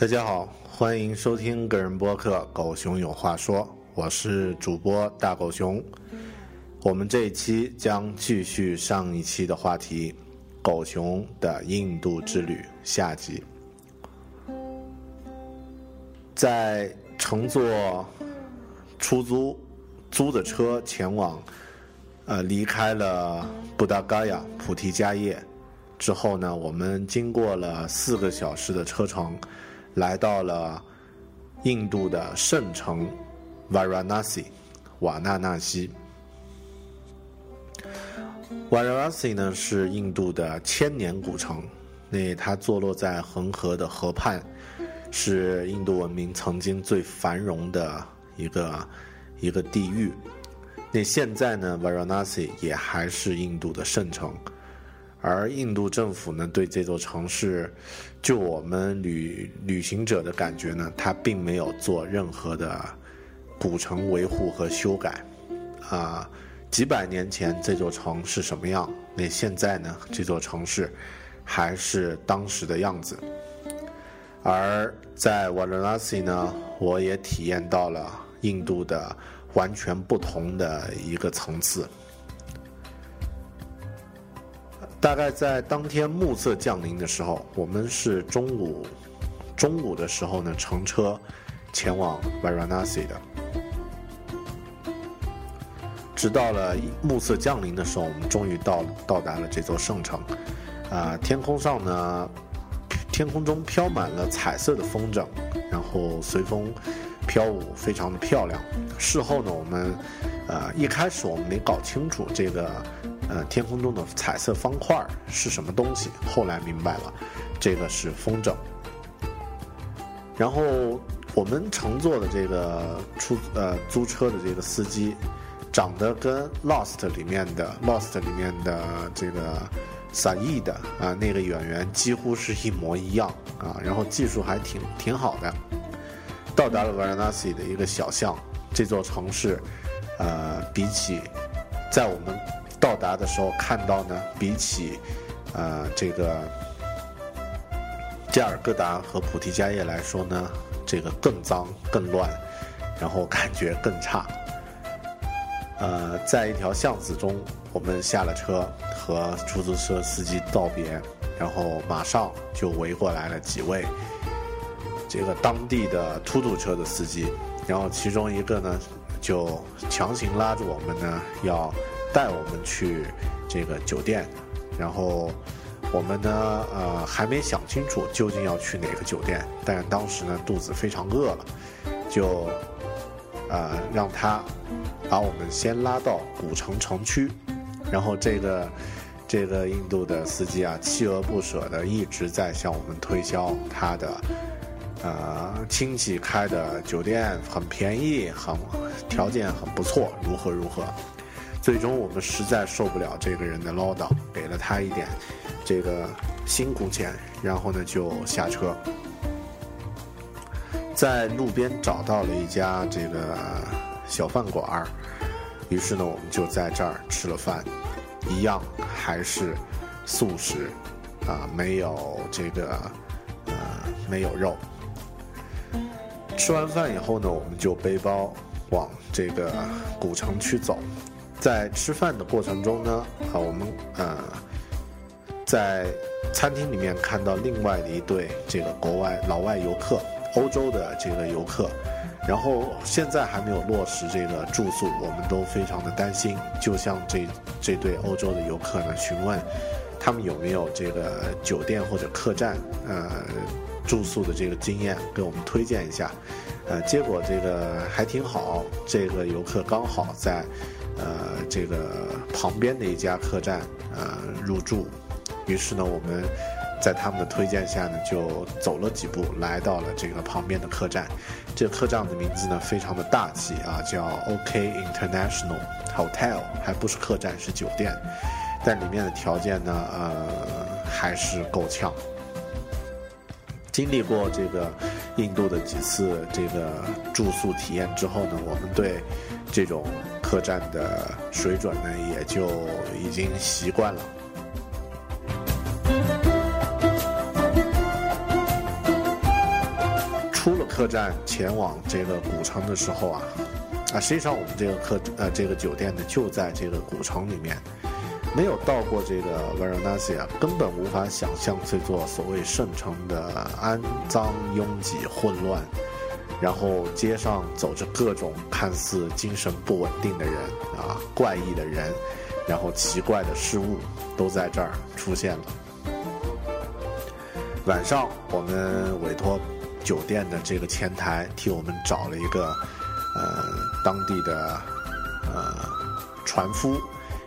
大家好，欢迎收听个人播客《狗熊有话说》，我是主播大狗熊。我们这一期将继续上一期的话题，《狗熊的印度之旅》下集。在乘坐出租租的车前往，呃，离开了布达嘎亚菩提迦叶之后呢，我们经过了四个小时的车程。来到了印度的圣城 Varanasi，瓦纳纳西。Varanasi 呢是印度的千年古城，那它坐落在恒河的河畔，是印度文明曾经最繁荣的一个一个地域。那现在呢，Varanasi 也还是印度的圣城。而印度政府呢，对这座城市，就我们旅旅行者的感觉呢，它并没有做任何的古城维护和修改。啊，几百年前这座城是什么样？那现在呢，这座城市还是当时的样子。而在瓦拉西呢，我也体验到了印度的完全不同的一个层次。大概在当天暮色降临的时候，我们是中午中午的时候呢，乘车前往 Varanasi 的。直到了暮色降临的时候，我们终于到到达了这座圣城。啊，天空上呢，天空中飘满了彩色的风筝，然后随风飘舞，非常的漂亮。事后呢，我们呃一开始我们没搞清楚这个。呃，天空中的彩色方块是什么东西？后来明白了，这个是风筝。然后我们乘坐的这个出呃租车的这个司机，长得跟《Lost》里面的《Lost》里面的这个萨义的啊那个演员几乎是一模一样啊。然后技术还挺挺好的。到达了 Varanasi 的一个小巷，这座城市，呃，比起在我们。到达的时候看到呢，比起，呃，这个加尔各答和菩提迦叶来说呢，这个更脏、更乱，然后感觉更差。呃，在一条巷子中，我们下了车，和出租车司机道别，然后马上就围过来了几位这个当地的出租车的司机，然后其中一个呢，就强行拉着我们呢，要带我们去这个酒店，然后我们呢，呃，还没想清楚究竟要去哪个酒店，但当时呢，肚子非常饿了，就呃让他。把我们先拉到古城城区，然后这个这个印度的司机啊，锲而不舍的一直在向我们推销他的呃亲戚开的酒店很便宜，很条件很不错，如何如何。最终我们实在受不了这个人的唠叨，给了他一点这个辛苦钱，然后呢就下车，在路边找到了一家这个。小饭馆儿，于是呢，我们就在这儿吃了饭，一样还是素食，啊，没有这个，呃，没有肉。吃完饭以后呢，我们就背包往这个古城区走。在吃饭的过程中呢，啊，我们呃，在餐厅里面看到另外的一对这个国外老外游客，欧洲的这个游客。然后现在还没有落实这个住宿，我们都非常的担心。就像这这对欧洲的游客呢，询问他们有没有这个酒店或者客栈呃住宿的这个经验，给我们推荐一下。呃，结果这个还挺好，这个游客刚好在呃这个旁边的一家客栈呃入住，于是呢我们。在他们的推荐下呢，就走了几步，来到了这个旁边的客栈。这个客栈的名字呢，非常的大气啊，叫 OK International Hotel，还不是客栈，是酒店。但里面的条件呢，呃，还是够呛。经历过这个印度的几次这个住宿体验之后呢，我们对这种客栈的水准呢，也就已经习惯了。出了客栈前往这个古城的时候啊，啊，实际上我们这个客呃这个酒店呢就在这个古城里面，没有到过这个 Varanasi 啊，根本无法想象这座所谓圣城的肮脏、拥挤、混乱，然后街上走着各种看似精神不稳定的人啊，怪异的人，然后奇怪的事物都在这儿出现了。晚上我们委托。酒店的这个前台替我们找了一个，呃，当地的呃船夫，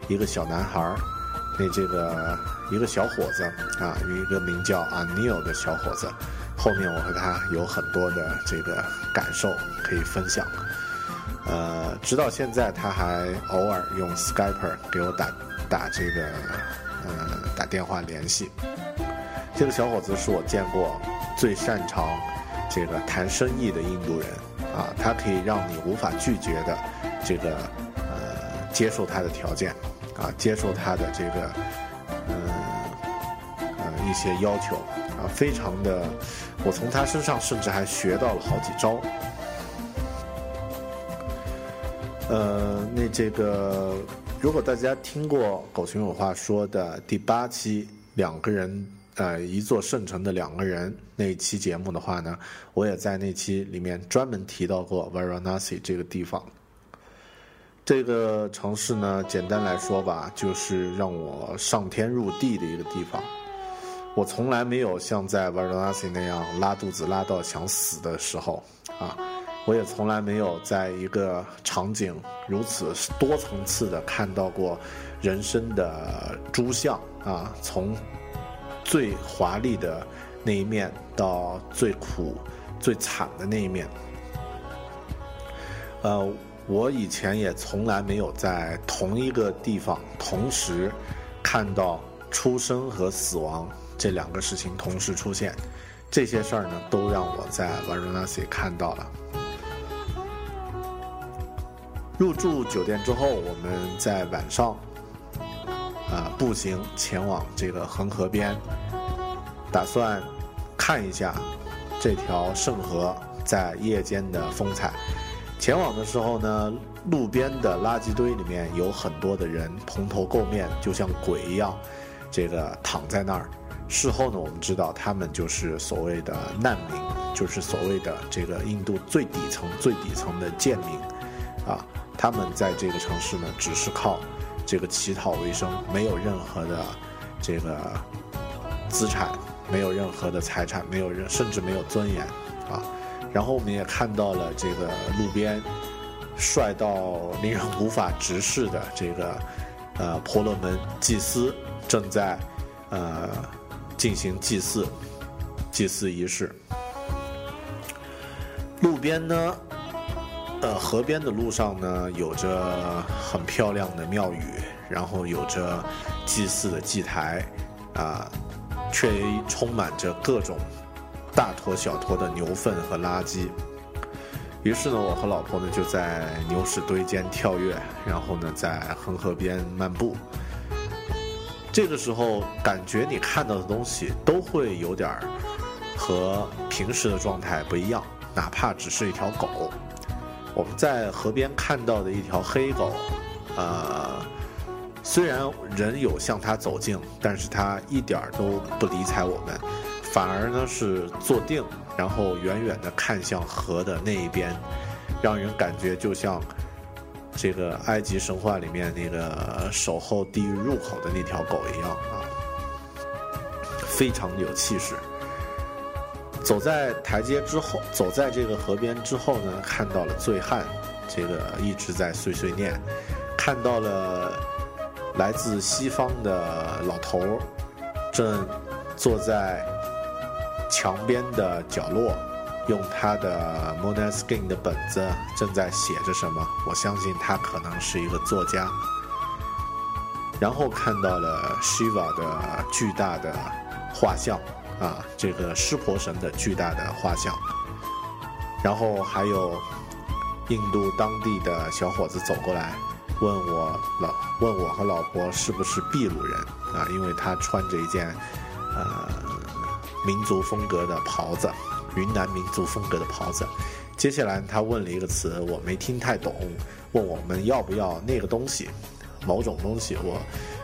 一个小男孩儿，那这个一个小伙子啊，一个名叫阿尼尔的小伙子。后面我和他有很多的这个感受可以分享。呃，直到现在他还偶尔用 Skype 给我打打这个呃打电话联系。这个小伙子是我见过最擅长。这个谈生意的印度人啊，他可以让你无法拒绝的，这个呃接受他的条件，啊接受他的这个嗯呃一些要求啊，非常的，我从他身上甚至还学到了好几招。呃，那这个如果大家听过狗熊有话说的第八期两个人。呃，一座圣城的两个人那一期节目的话呢，我也在那期里面专门提到过 Varanasi 这个地方。这个城市呢，简单来说吧，就是让我上天入地的一个地方。我从来没有像在 Varanasi 那样拉肚子拉到想死的时候啊，我也从来没有在一个场景如此多层次的看到过人生的诸相啊，从。最华丽的那一面，到最苦、最惨的那一面。呃，我以前也从来没有在同一个地方同时看到出生和死亡这两个事情同时出现。这些事儿呢，都让我在 Varanasi 看到了。入住酒店之后，我们在晚上。啊，步行前往这个恒河边，打算看一下这条圣河在夜间的风采。前往的时候呢，路边的垃圾堆里面有很多的人蓬头垢面，就像鬼一样，这个躺在那儿。事后呢，我们知道他们就是所谓的难民，就是所谓的这个印度最底层、最底层的贱民，啊，他们在这个城市呢，只是靠这个乞讨为生，没有任何的这个资产，没有任何的财产，没有任，甚至没有尊严，啊。然后我们也看到了这个路边帅到令人无法直视的这个呃婆罗门祭司正在呃。进行祭祀，祭祀仪式。路边呢，呃，河边的路上呢，有着很漂亮的庙宇，然后有着祭祀的祭台，啊，却充满着各种大坨小坨的牛粪和垃圾。于是呢，我和老婆呢就在牛屎堆间跳跃，然后呢，在恒河边漫步。这个时候，感觉你看到的东西都会有点儿和平时的状态不一样，哪怕只是一条狗。我们在河边看到的一条黑狗，呃，虽然人有向它走近，但是它一点儿都不理睬我们，反而呢是坐定，然后远远地看向河的那一边，让人感觉就像。这个埃及神话里面那个守候地狱入口的那条狗一样啊，非常有气势。走在台阶之后，走在这个河边之后呢，看到了醉汉，这个一直在碎碎念，看到了来自西方的老头，正坐在墙边的角落。用他的 Moneskin 的本子正在写着什么？我相信他可能是一个作家。然后看到了 Shiva 的巨大的画像，啊，这个湿婆神的巨大的画像。然后还有印度当地的小伙子走过来，问我老问我和老婆是不是秘鲁人啊？因为他穿着一件呃民族风格的袍子。云南民族风格的袍子。接下来他问了一个词，我没听太懂，问我们要不要那个东西，某种东西。我，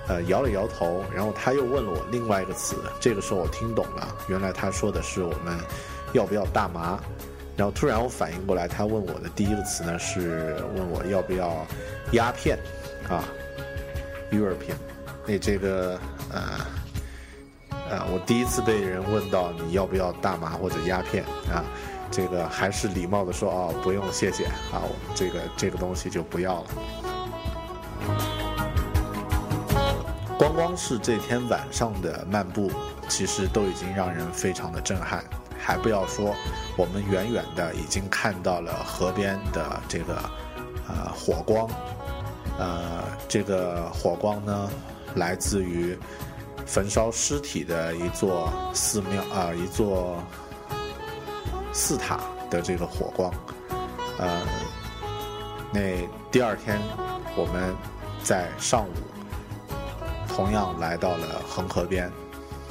呃，摇了摇头。然后他又问了我另外一个词，这个时候我听懂了，原来他说的是我们要不要大麻。然后突然我反应过来，他问我的第一个词呢是问我要不要鸦片，啊，European。那这个，呃。啊，我第一次被人问到你要不要大麻或者鸦片啊，这个还是礼貌的说哦，不用谢谢啊，这个这个东西就不要了。光光是这天晚上的漫步，其实都已经让人非常的震撼，还不要说我们远远的已经看到了河边的这个呃火光，呃，这个火光呢来自于。焚烧尸体的一座寺庙啊，一座寺塔的这个火光，呃，那第二天我们在上午同样来到了恒河边，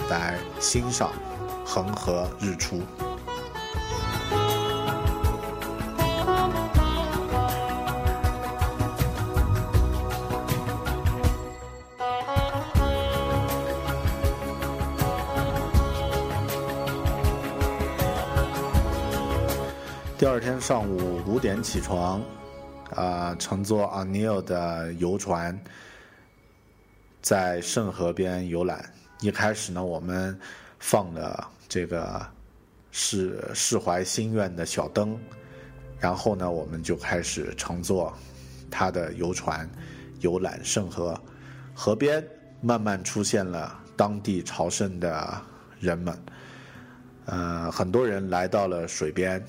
来欣赏恒河日出。上午五点起床，啊，乘坐 Anil 的游船，在圣河边游览。一开始呢，我们放了这个释释怀心愿的小灯，然后呢，我们就开始乘坐他的游船游览圣河。河边慢慢出现了当地朝圣的人们。呃，很多人来到了水边，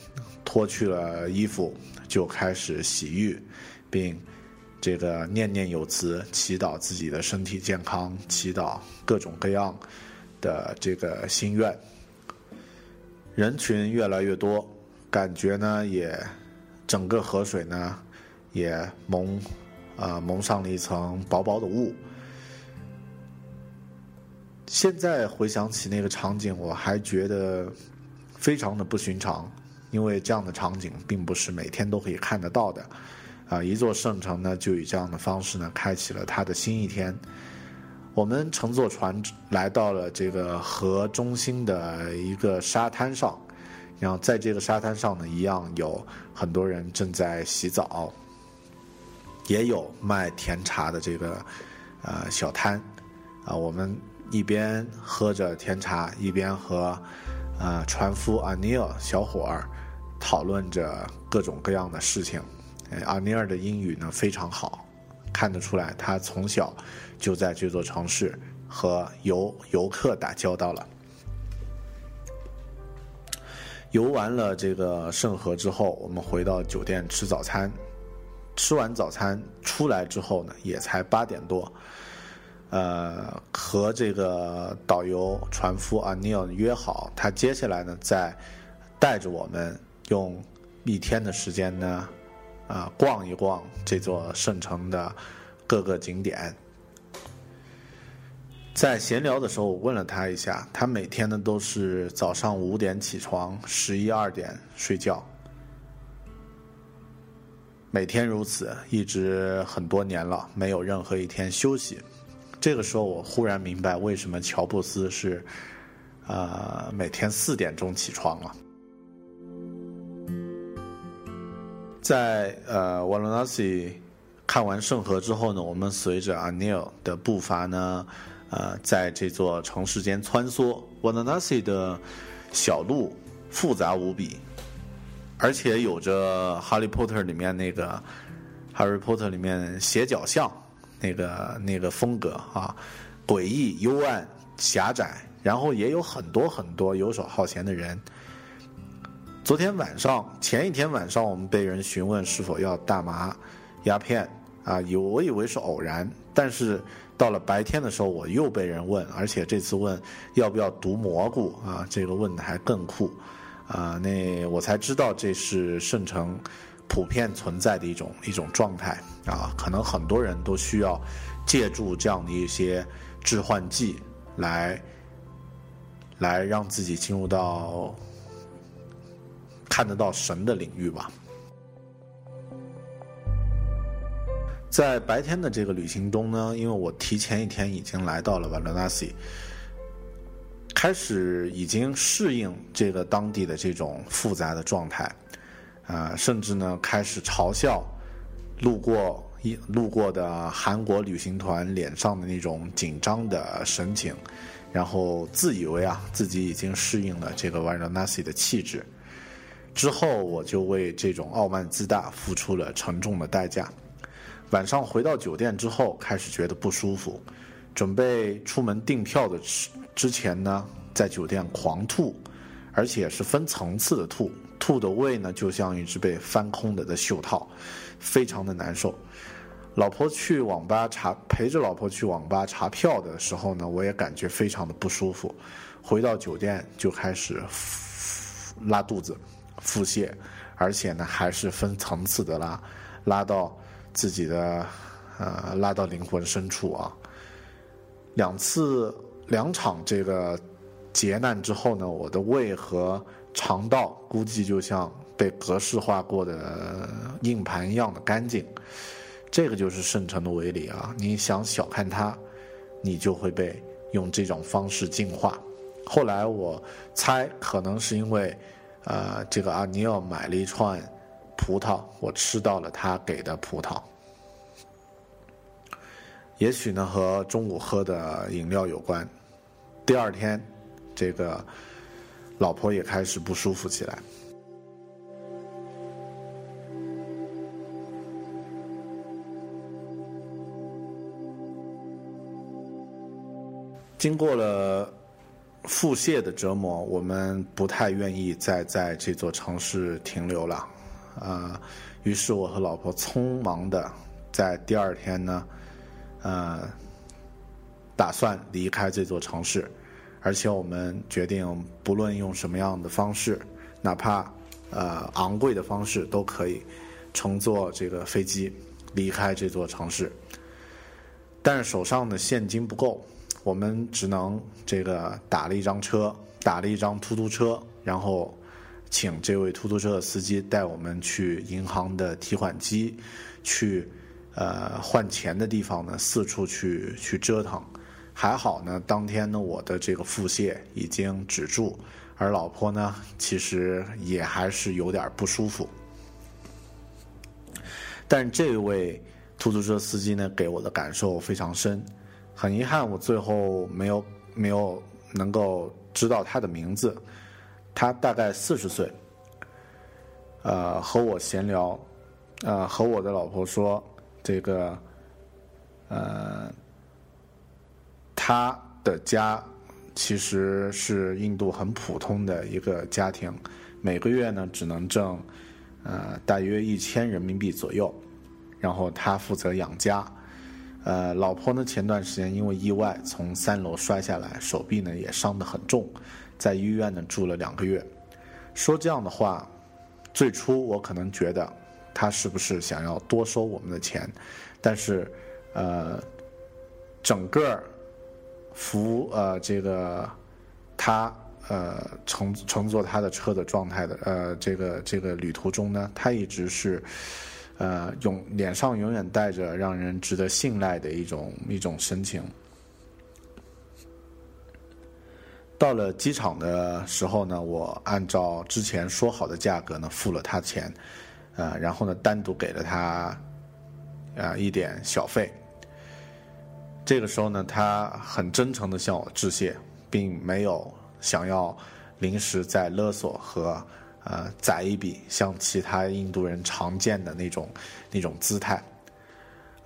脱去了衣服，就开始洗浴，并这个念念有词，祈祷自己的身体健康，祈祷各种各样的这个心愿。人群越来越多，感觉呢也整个河水呢也蒙啊蒙上了一层薄薄的雾。现在回想起那个场景，我还觉得非常的不寻常，因为这样的场景并不是每天都可以看得到的。啊，一座圣城呢，就以这样的方式呢，开启了它的新一天。我们乘坐船来到了这个河中心的一个沙滩上，然后在这个沙滩上呢，一样有很多人正在洗澡，也有卖甜茶的这个呃小摊，啊，我们一边喝着甜茶，一边和呃船夫阿尼尔小伙儿讨论着各种各样的事情。阿尼尔的英语呢非常好，看得出来他从小就在这座城市和游游客打交道了。游完了这个圣河之后，我们回到酒店吃早餐。吃完早餐出来之后呢，也才八点多。呃，和这个导游船夫阿尼尔约好，他接下来呢再带着我们用一天的时间呢。啊，逛一逛这座圣城的各个景点。在闲聊的时候，我问了他一下，他每天呢都是早上五点起床，十一二点睡觉，每天如此，一直很多年了，没有任何一天休息。这个时候，我忽然明白为什么乔布斯是呃每天四点钟起床了。在呃瓦伦纳西看完圣河之后呢，我们随着阿尼尔的步伐呢，呃，在这座城市间穿梭。瓦伦纳西的小路复杂无比，而且有着《哈利波特》里面那个《哈利波特》里面斜角巷那个那个风格啊，诡异、幽暗、狭窄，然后也有很多很多游手好闲的人。昨天晚上，前一天晚上，我们被人询问是否要大麻、鸦片啊，以我以为是偶然，但是到了白天的时候，我又被人问，而且这次问要不要毒蘑菇啊，这个问的还更酷啊，那我才知道这是圣城普遍存在的一种一种状态啊，可能很多人都需要借助这样的一些致幻剂来来让自己进入到。看得到神的领域吧。在白天的这个旅行中呢，因为我提前一天已经来到了瓦伦纳西，开始已经适应这个当地的这种复杂的状态，啊，甚至呢开始嘲笑路过一路过的韩国旅行团脸上的那种紧张的神情，然后自以为啊自己已经适应了这个瓦伦纳西的气质。之后，我就为这种傲慢自大付出了沉重的代价。晚上回到酒店之后，开始觉得不舒服，准备出门订票的之之前呢，在酒店狂吐，而且是分层次的吐，吐的胃呢就像一只被翻空的的袖套，非常的难受。老婆去网吧查陪着老婆去网吧查票的时候呢，我也感觉非常的不舒服。回到酒店就开始拉肚子。腹泻，而且呢还是分层次的拉，拉到自己的呃拉到灵魂深处啊。两次两场这个劫难之后呢，我的胃和肠道估计就像被格式化过的硬盘一样的干净。这个就是圣城的威力啊！你想小看它，你就会被用这种方式净化。后来我猜，可能是因为。呃，这个阿尼奥买了一串葡萄，我吃到了他给的葡萄。也许呢，和中午喝的饮料有关。第二天，这个老婆也开始不舒服起来。经过了。腹泻的折磨，我们不太愿意再在这座城市停留了，啊，于是我和老婆匆忙的在第二天呢，呃，打算离开这座城市，而且我们决定不论用什么样的方式，哪怕呃昂贵的方式都可以，乘坐这个飞机离开这座城市，但是手上的现金不够。我们只能这个打了一张车，打了一张出租车，然后请这位出租车的司机带我们去银行的提款机，去呃换钱的地方呢四处去去折腾。还好呢，当天呢我的这个腹泻已经止住，而老婆呢其实也还是有点不舒服。但这位出租车司机呢给我的感受非常深，很遗憾我最后没有没有能够知道他的名字。他大概四十岁，呃，和我闲聊，呃，和我的老婆说，这个，呃，他的家其实是印度很普通的一个家庭，每个月呢只能挣，呃，大约一千人民币左右，然后他负责养家，呃，老婆呢前段时间因为意外从三楼摔下来，手臂呢也伤得很重。在医院呢住了两个月，说这样的话，最初我可能觉得他是不是想要多收我们的钱，但是，呃，整个服呃这个他呃乘乘坐他的车的状态的呃这个这个旅途中呢，他一直是呃永脸上永远带着让人值得信赖的一种一种神情。到了机场的时候呢，我按照之前说好的价格呢付了他钱，呃，然后呢单独给了他，呃一点小费。这个时候呢，他很真诚的向我致谢，并没有想要临时再勒索和呃宰一笔，像其他印度人常见的那种那种姿态。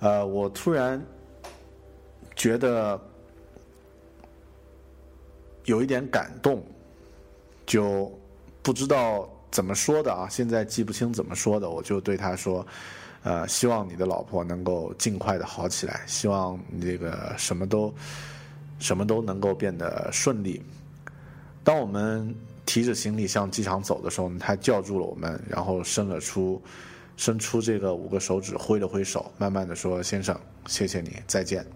呃，我突然觉得。有一点感动，就不知道怎么说的啊，现在记不清怎么说的，我就对他说：“呃，希望你的老婆能够尽快的好起来，希望你这个什么都什么都能够变得顺利。”当我们提着行李向机场走的时候，他叫住了我们，然后伸了出伸出这个五个手指，挥了挥手，慢慢的说：“先生，谢谢你，再见。”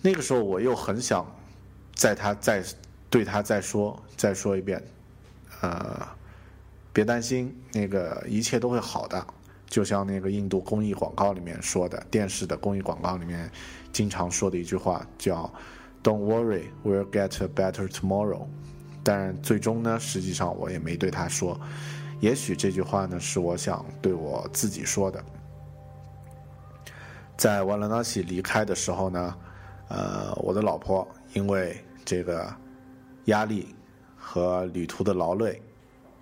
那个时候我又很想。在他再对他再说再说一遍，呃，别担心，那个一切都会好的。就像那个印度公益广告里面说的，电视的公益广告里面经常说的一句话叫 “Don't worry, we'll get a better tomorrow”。但最终呢，实际上我也没对他说。也许这句话呢，是我想对我自己说的。在瓦拉纳西离开的时候呢，呃，我的老婆因为。这个压力和旅途的劳累，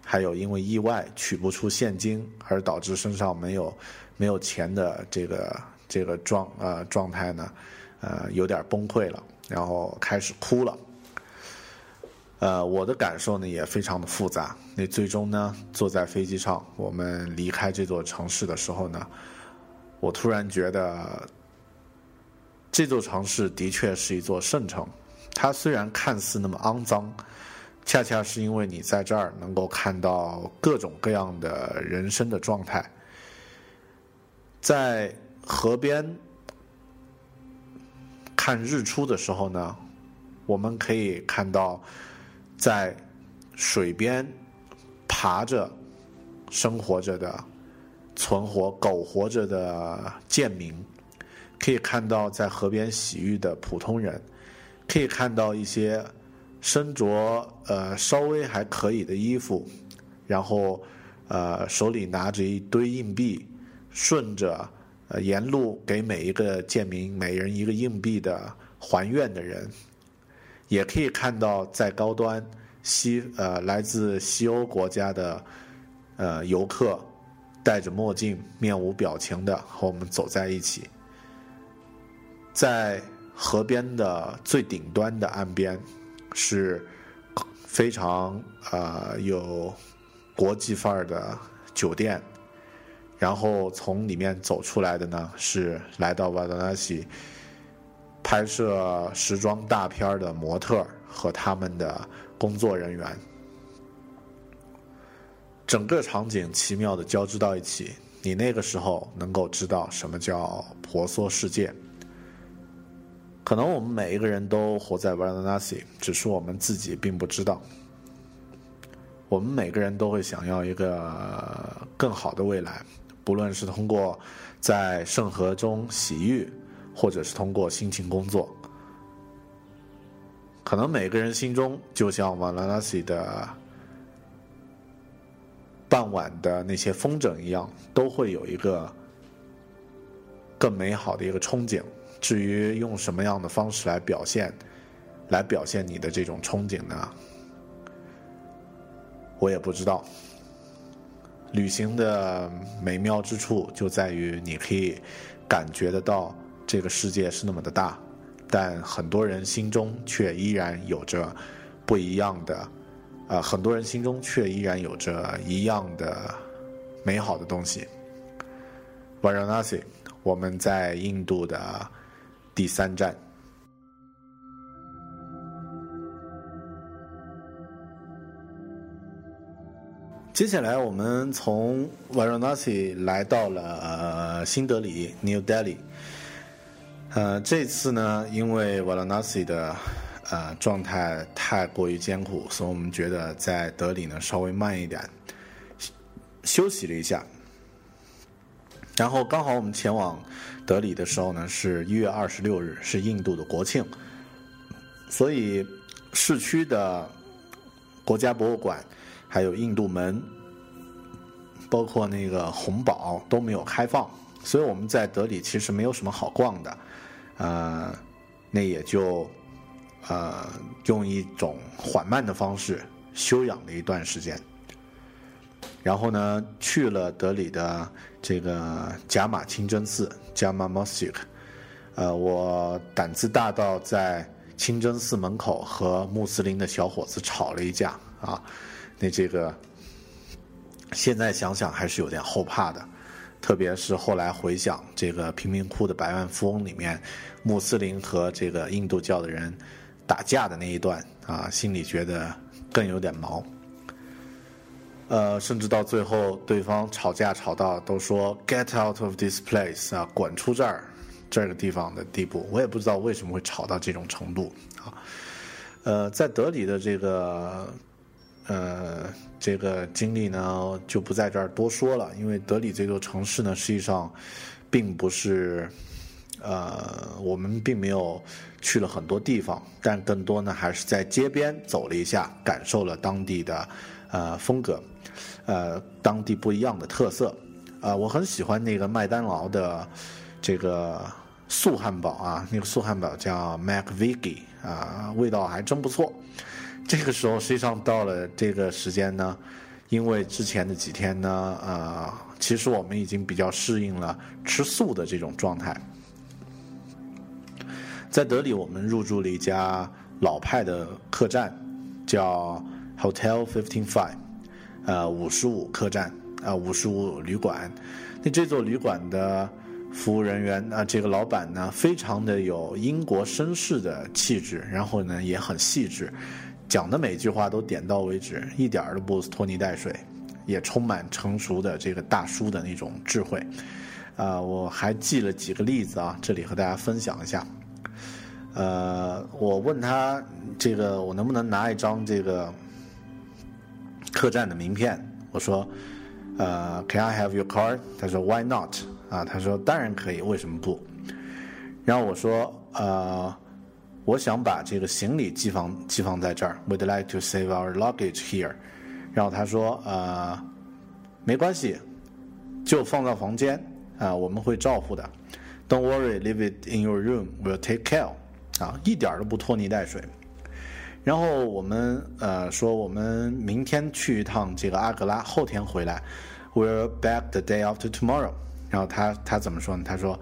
还有因为意外取不出现金而导致身上没有没有钱的这个这个状呃状态呢，呃有点崩溃了，然后开始哭了。呃，我的感受呢也非常的复杂。那最终呢，坐在飞机上，我们离开这座城市的时候呢，我突然觉得这座城市的确是一座圣城。它虽然看似那么肮脏，恰恰是因为你在这儿能够看到各种各样的人生的状态。在河边看日出的时候呢，我们可以看到在水边爬着生活着的、存活苟活着的贱民，可以看到在河边洗浴的普通人。可以看到一些身着呃稍微还可以的衣服，然后呃手里拿着一堆硬币，顺着呃沿路给每一个贱民每人一个硬币的还愿的人，也可以看到在高端西呃来自西欧国家的呃游客戴着墨镜面无表情的和我们走在一起，在。河边的最顶端的岸边，是非常呃有国际范儿的酒店。然后从里面走出来的呢，是来到瓦达纳西拍摄时装大片的模特和他们的工作人员。整个场景奇妙的交织到一起，你那个时候能够知道什么叫婆娑世界。可能我们每一个人都活在 Varanasi，只是我们自己并不知道。我们每个人都会想要一个更好的未来，不论是通过在圣河中洗浴，或者是通过辛勤工作。可能每个人心中，就像瓦拉纳西的傍晚的那些风筝一样，都会有一个更美好的一个憧憬。至于用什么样的方式来表现，来表现你的这种憧憬呢？我也不知道。旅行的美妙之处就在于你可以感觉得到这个世界是那么的大。但很多人心中却依然有着不一样的，呃，很多人心中却依然有着一样的美好的东西。Varanasi，我们在印度的第三站。接下来，我们从 Varanasi 来到了呃新德里 （New Delhi）。呃，这次呢，因为瓦拉纳西的呃状态太过于艰苦，所以我们觉得在德里呢稍微慢一点，休息了一下。然后刚好我们前往德里的时候呢，是一月二十六日，是印度的国庆，所以市区的国家博物馆、还有印度门，包括那个红堡都没有开放，所以我们在德里其实没有什么好逛的。呃，那也就呃用一种缓慢的方式休养了一段时间，然后呢去了德里的这个贾马清真寺 （Jama Mosque）。呃，我胆子大到在清真寺门口和穆斯林的小伙子吵了一架啊！那这个现在想想还是有点后怕的。特别是后来回想这个贫民窟的百万富翁里面，穆斯林和这个印度教的人打架的那一段啊，心里觉得更有点毛。呃，甚至到最后，对方吵架吵到都说 “get out of this place” 啊，滚出这儿这个地方的地步，我也不知道为什么会吵到这种程度啊。呃，在德里的这个。呃，这个经历呢就不在这儿多说了，因为德里这座城市呢，实际上并不是，呃，我们并没有去了很多地方，但更多呢还是在街边走了一下，感受了当地的呃风格，呃，当地不一样的特色。啊，我很喜欢那个麦当劳的这个素汉堡啊，那个素汉堡叫 McVeggie 啊，味道还真不错。这个时候，实际上到了这个时间呢，因为之前的几天呢，呃，其实我们已经比较适应了吃素的这种状态。在德里，我们入住了一家老派的客栈，叫 Hotel Fifteen Five，呃，五十五客栈，啊，五十五旅馆。那这座旅馆的服务人员啊，这个老板呢，非常的有英国绅士的气质，然后呢，也很细致。讲的每句话都点到为止，一点儿都不拖泥带水，也充满成熟的这个大叔的那种智慧。啊，我还记了几个例子啊，这里和大家分享一下。呃，我问他这个我能不能拿一张这个客栈的名片？我说，呃，Can I have your card？他说 Why not？啊，他说当然可以，为什么不？然后我说，呃。我想把这个行李寄放寄放在这儿。We'd like to save our luggage here。然后他说：“呃，没关系，就放到房间啊，我们会照顾的。Don't worry, leave it in your room. We'll take care。啊，一点都不拖泥带水。然后我们呃说，我们明天去一趟这个阿格拉，后天回来。We're back the day after tomorrow。然后他他怎么说呢？他说：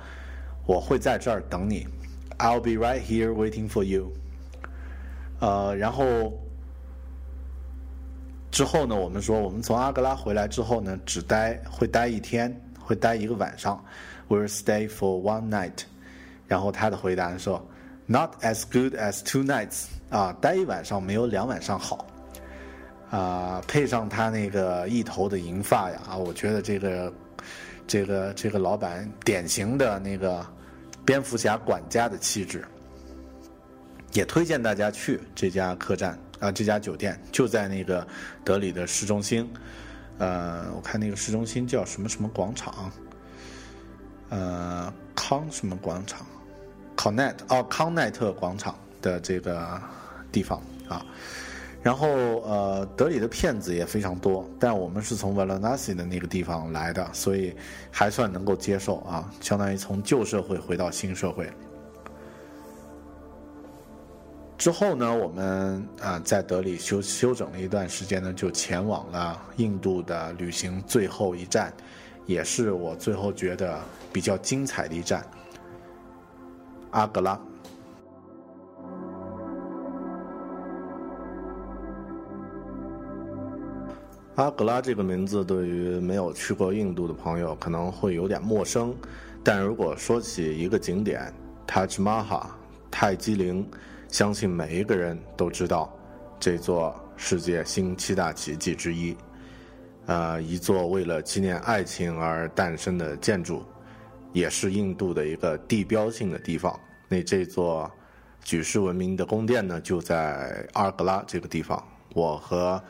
我会在这儿等你。” I'll be right here waiting for you。呃，然后之后呢，我们说我们从阿格拉回来之后呢，只待会待一天，会待一个晚上，We'll stay for one night。然后他的回答说，Not as good as two nights。啊，待一晚上没有两晚上好。啊，配上他那个一头的银发呀，啊，我觉得这个这个这个老板典型的那个。蝙蝠侠管家的气质，也推荐大家去这家客栈啊，这家酒店就在那个德里的市中心。呃，我看那个市中心叫什么什么广场，呃，康什么广场，康奈哦，康奈特广场的这个地方啊。然后呃，德里的骗子也非常多，但我们是从 Varanasi 的那个地方来的，所以还算能够接受啊，相当于从旧社会回到新社会。之后呢，我们啊在德里休休整了一段时间呢，就前往了印度的旅行最后一站，也是我最后觉得比较精彩的一站——阿格拉。阿格拉这个名字对于没有去过印度的朋友可能会有点陌生，但如果说起一个景点—— Taj Mahal 泰姬陵。相信每一个人都知道，这座世界新七大奇迹之一，呃，一座为了纪念爱情而诞生的建筑，也是印度的一个地标性的地方。那这座举世闻名的宫殿呢，就在阿格拉这个地方。我和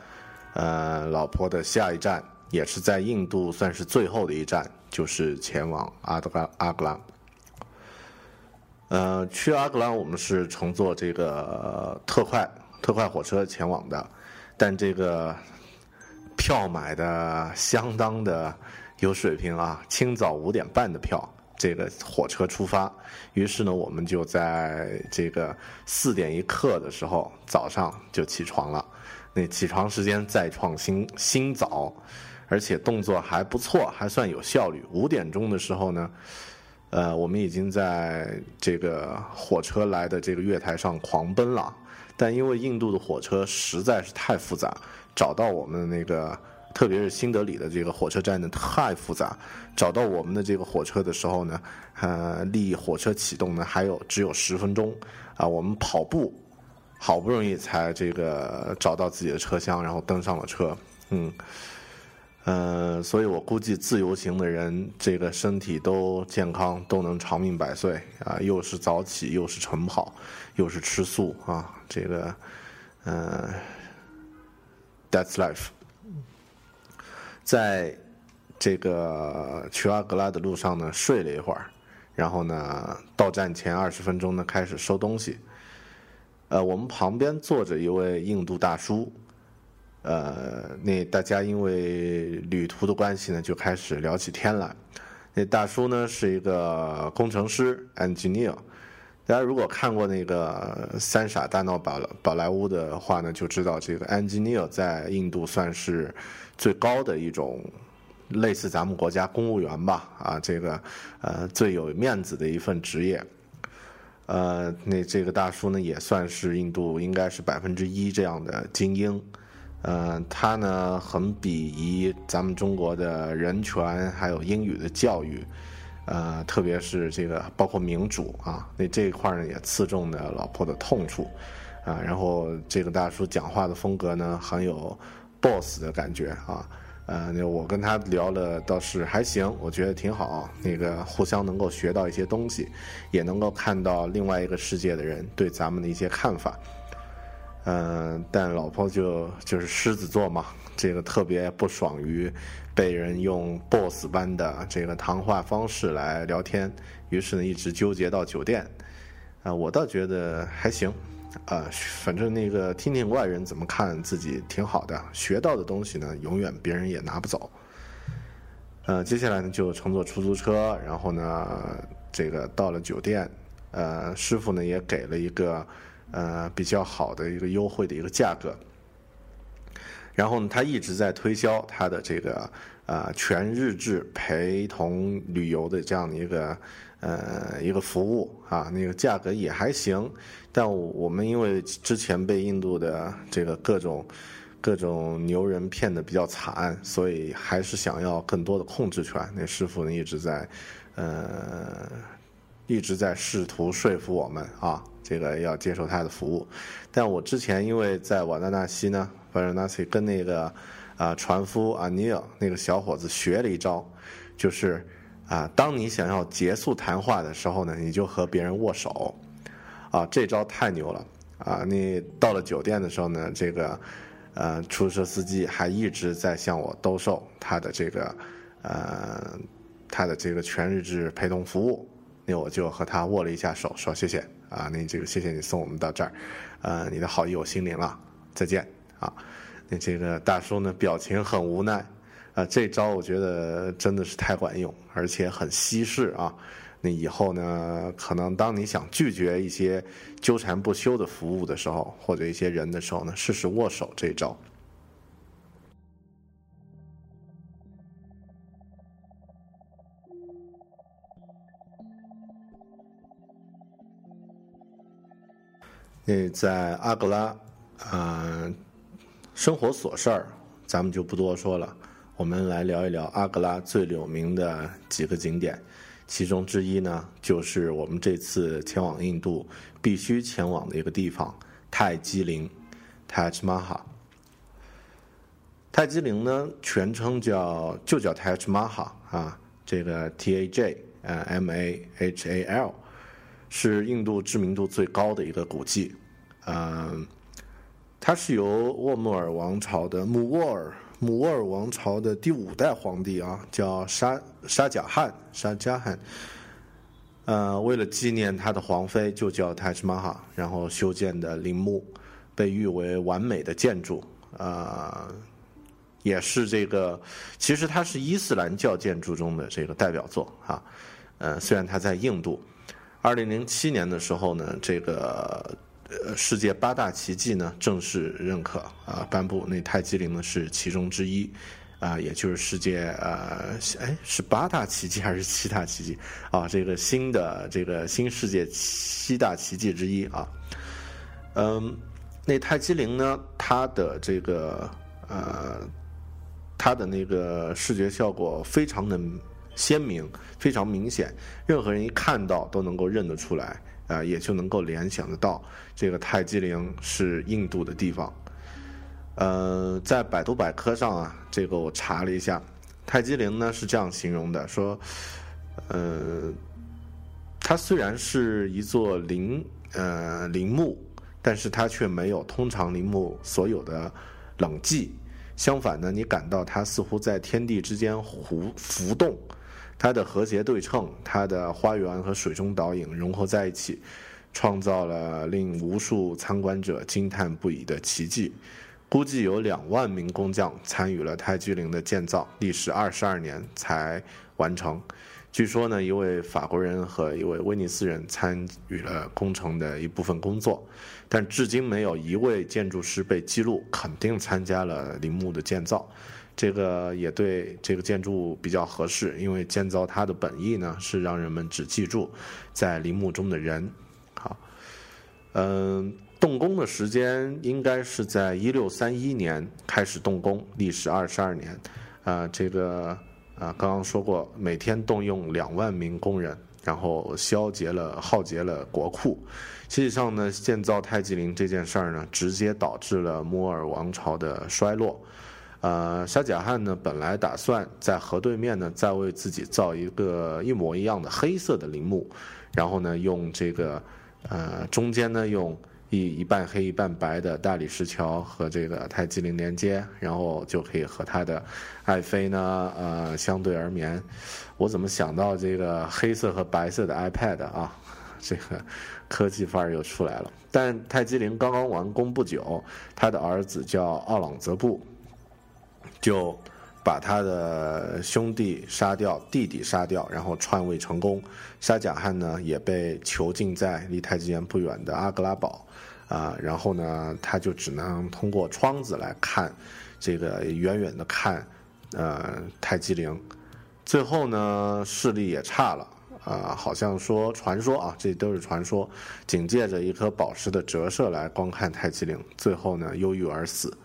呃老婆的下一站，也是在印度算是最后的一站，就是前往阿德拉阿格拉。呃，去阿格拉我们是乘坐这个特快特快火车前往的，但这个票买的相当的有水平啊，清早五点半的票，这个火车出发，于是呢，我们就在这个四点一刻的时候早上就起床了，那起床时间再创新新早，而且动作还不错，还算有效率。五点钟的时候呢。呃，我们已经在这个火车来的这个月台上狂奔了，但因为印度的火车实在是太复杂，找到我们的那个，特别是新德里的这个火车站呢太复杂，找到我们的这个火车的时候呢，呃，离火车启动呢还有只有十分钟，啊，我们跑步，好不容易才这个找到自己的车厢，然后登上了车，嗯。呃，所以我估计自由行的人，这个身体都健康，都能长命百岁啊！又是早起，又是晨跑，又是吃素啊！这个，呃，That's life。在这个去阿格拉的路上呢，睡了一会儿，然后呢，到站前二十分钟呢，开始收东西。呃，我们旁边坐着一位印度大叔。呃，那大家因为旅途的关系呢，就开始聊起天来。那大叔呢是一个工程师，engineer。大家如果看过那个《三傻大闹宝宝莱坞》的话呢，就知道这个 engineer 在印度算是最高的一种，类似咱们国家公务员吧，啊，这个呃最有面子的一份职业。呃，那这个大叔呢也算是印度应该是百分之一这样的精英。呃，他呢很鄙夷咱们中国的人权，还有英语的教育，呃，特别是这个包括民主啊，那这一块呢也刺中了老婆的痛处，啊，然后这个大叔讲话的风格呢很有 boss 的感觉啊，呃，那我跟他聊了倒是还行，我觉得挺好，那个互相能够学到一些东西，也能够看到另外一个世界的人对咱们的一些看法。嗯，但老婆就就是狮子座嘛，这个特别不爽于被人用 boss 般的这个谈话方式来聊天，于是呢一直纠结到酒店。啊，我倒觉得还行，啊，反正那个听听外人怎么看自己挺好的，学到的东西呢永远别人也拿不走。呃，接下来呢就乘坐出租车，然后呢这个到了酒店，呃，师傅呢也给了一个。呃，比较好的一个优惠的一个价格，然后呢，他一直在推销他的这个呃全日制陪同旅游的这样的一个呃一个服务啊，那个价格也还行，但我们因为之前被印度的这个各种各种牛人骗的比较惨，所以还是想要更多的控制权。那师傅呢一直在呃一直在试图说服我们啊。这个要接受他的服务，但我之前因为在瓦纳纳西呢，瓦纳纳西跟那个啊船夫阿尼尔那个小伙子学了一招，就是啊，当你想要结束谈话的时候呢，你就和别人握手，啊，这招太牛了啊，你到了酒店的时候呢，这个呃出租车司机还一直在向我兜售他的这个呃他的这个全日制陪同服务，那我就和他握了一下手，说谢谢啊，那这个谢谢你送我们到这儿，呃，你的好意我心领了，再见。啊。那这个大叔呢，表情很无奈，啊，这招我觉得真的是太管用，而且很稀释啊。那以后呢，可能当你想拒绝一些纠缠不休的服务的时候，或者一些人的时候呢，试试握手这招。那在阿格拉，啊。生活琐事儿，咱们就不多说了。我们来聊一聊阿格拉最有名的几个景点，其中之一呢，就是我们这次前往印度必须前往的一个地方——泰姬陵 （Taj Mahal）。泰姬陵呢，全称叫就叫 Taj Mahal 啊，这个 T A J 呃 M A H A L，是印度知名度最高的一个古迹，嗯。它是由沃穆尔王朝的穆沃尔穆沃尔王朝的第五代皇帝啊，叫沙沙贾汗沙贾汗，呃，为了纪念他的皇妃，就叫泰什马哈，然后修建的陵墓，被誉为完美的建筑，呃，也是这个，其实它是伊斯兰教建筑中的这个代表作啊，呃，虽然它在印度，二零零七年的时候呢，这个。呃，世界八大奇迹呢正式认可啊，颁布那泰姬陵呢是其中之一，啊，也就是世界呃，哎是八大奇迹还是七大奇迹啊？这个新的这个新世界七大奇迹之一啊，嗯，那泰姬陵呢，它的这个呃，它的那个视觉效果非常的鲜明，非常明显，任何人一看到都能够认得出来。啊，也就能够联想得到，这个泰姬陵是印度的地方。呃，在百度百科上啊，这个我查了一下，泰姬陵呢是这样形容的：说，呃，它虽然是一座陵，呃，陵墓，但是它却没有通常陵墓所有的冷寂，相反呢，你感到它似乎在天地之间浮浮动。它的和谐对称，它的花园和水中倒影融合在一起，创造了令无数参观者惊叹不已的奇迹。估计有两万名工匠参与了泰姬陵的建造，历时二十二年才完成。据说呢，一位法国人和一位威尼斯人参与了工程的一部分工作，但至今没有一位建筑师被记录肯定参加了陵墓的建造。这个也对这个建筑比较合适，因为建造它的本意呢是让人们只记住在陵墓中的人。好，嗯，动工的时间应该是在一六三一年开始动工，历时二十二年。啊，这个啊，刚刚说过，每天动用两万名工人，然后消竭了耗竭了国库。实际上呢，建造泰姬陵这件事儿呢，直接导致了摩尔王朝的衰落。呃，沙贾汗呢，本来打算在河对面呢，再为自己造一个一模一样的黑色的陵墓，然后呢，用这个呃中间呢，用一一半黑一半白的大理石桥和这个泰姬陵连接，然后就可以和他的爱妃呢，呃相对而眠。我怎么想到这个黑色和白色的 iPad 啊？这个科技范儿又出来了。但泰姬陵刚刚完工不久，他的儿子叫奥朗泽布。就把他的兄弟杀掉，弟弟杀掉，然后篡位成功。沙贾汗呢也被囚禁在离太极岩不远的阿格拉堡，啊，然后呢他就只能通过窗子来看，这个远远的看，呃，太极陵。最后呢视力也差了，啊，好像说传说啊，这都是传说，紧借着一颗宝石的折射来观看太极陵，最后呢忧郁而死。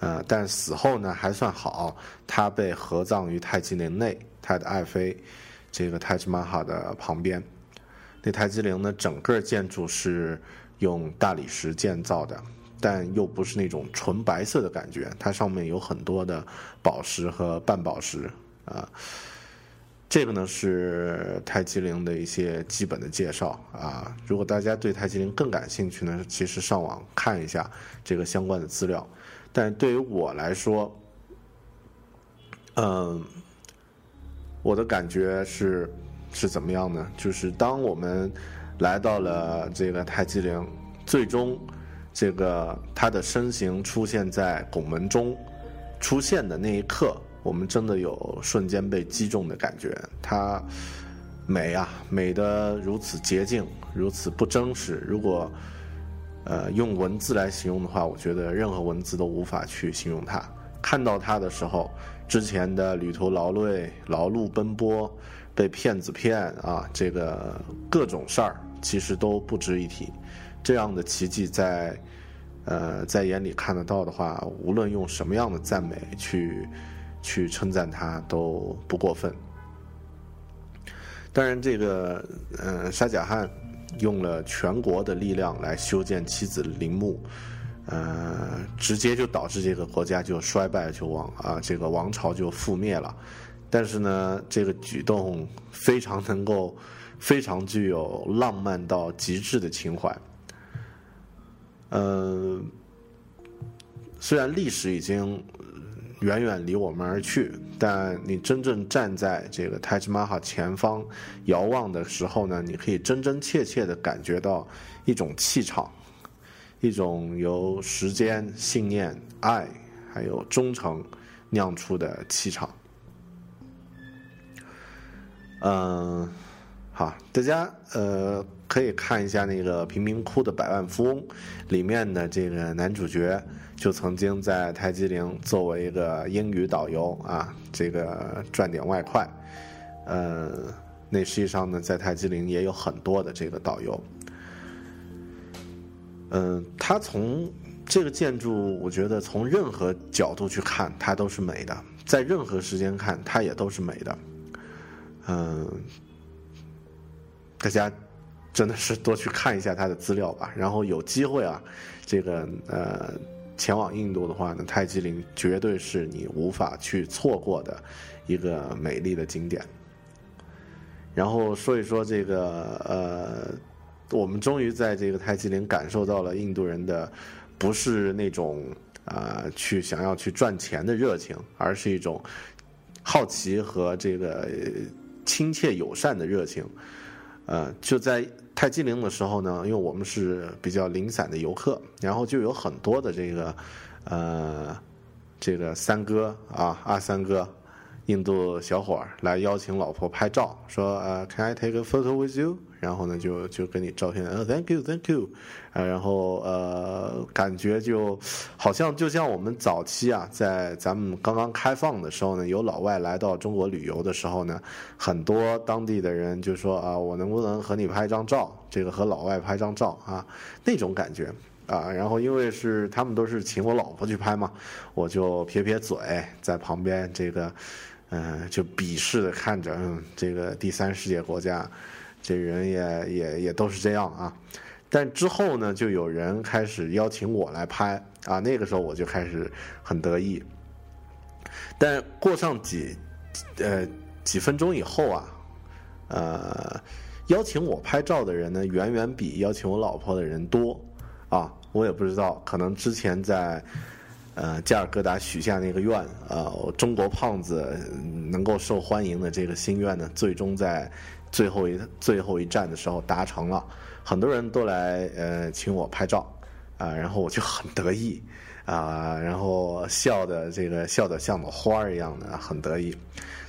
呃，但死后呢还算好，他被合葬于泰姬陵内，他的爱妃，这个泰姬玛哈的旁边。那泰姬陵呢，整个建筑是用大理石建造的，但又不是那种纯白色的感觉，它上面有很多的宝石和半宝石啊。这个呢是泰姬陵的一些基本的介绍啊。如果大家对泰姬陵更感兴趣呢，其实上网看一下这个相关的资料。但对于我来说，嗯，我的感觉是是怎么样呢？就是当我们来到了这个泰姬陵，最终这个他的身形出现在拱门中出现的那一刻。我们真的有瞬间被击中的感觉，它美啊，美的如此洁净，如此不真实。如果呃用文字来形容的话，我觉得任何文字都无法去形容它。看到它的时候，之前的旅途劳累、劳碌奔波、被骗子骗啊，这个各种事儿其实都不值一提。这样的奇迹在呃在眼里看得到的话，无论用什么样的赞美去。去称赞他都不过分。当然，这个呃沙贾汗用了全国的力量来修建妻子陵墓，呃，直接就导致这个国家就衰败就亡啊，这个王朝就覆灭了。但是呢，这个举动非常能够，非常具有浪漫到极致的情怀。嗯，虽然历史已经。远远离我们而去，但你真正站在这个泰姬玛哈前方遥望的时候呢，你可以真真切切的感觉到一种气场，一种由时间、信念、爱还有忠诚酿出的气场。嗯，好，大家呃可以看一下那个贫民窟的百万富翁里面的这个男主角。就曾经在泰姬陵作为一个英语导游啊，这个赚点外快。呃，那实际上呢，在泰姬陵也有很多的这个导游。嗯，他从这个建筑，我觉得从任何角度去看，它都是美的；在任何时间看，它也都是美的。嗯，大家真的是多去看一下他的资料吧。然后有机会啊，这个呃。前往印度的话呢，泰姬陵绝对是你无法去错过的一个美丽的景点。然后说一说这个呃，我们终于在这个泰姬陵感受到了印度人的不是那种啊去想要去赚钱的热情，而是一种好奇和这个亲切友善的热情。呃，就在。泰姬陵的时候呢，因为我们是比较零散的游客，然后就有很多的这个，呃，这个三哥啊，二三哥。印度小伙儿来邀请老婆拍照，说呃，Can I take a photo with you？然后呢，就就跟你照片，呃，Thank you，Thank you，啊，然后呃，感觉就好像就像我们早期啊，在咱们刚刚开放的时候呢，有老外来到中国旅游的时候呢，很多当地的人就说啊，我能不能和你拍张照？这个和老外拍张照啊，那种感觉啊。然后因为是他们都是请我老婆去拍嘛，我就撇撇嘴，在旁边这个。嗯，就鄙视的看着，嗯，这个第三世界国家，这人也也也都是这样啊。但之后呢，就有人开始邀请我来拍啊，那个时候我就开始很得意。但过上几呃几分钟以后啊，呃，邀请我拍照的人呢，远远比邀请我老婆的人多啊。我也不知道，可能之前在。呃，加尔各答许下那个愿，呃，中国胖子能够受欢迎的这个心愿呢，最终在最后一最后一站的时候达成了。很多人都来呃请我拍照，啊，然后我就很得意，啊，然后笑的这个笑的像朵花儿一样的很得意。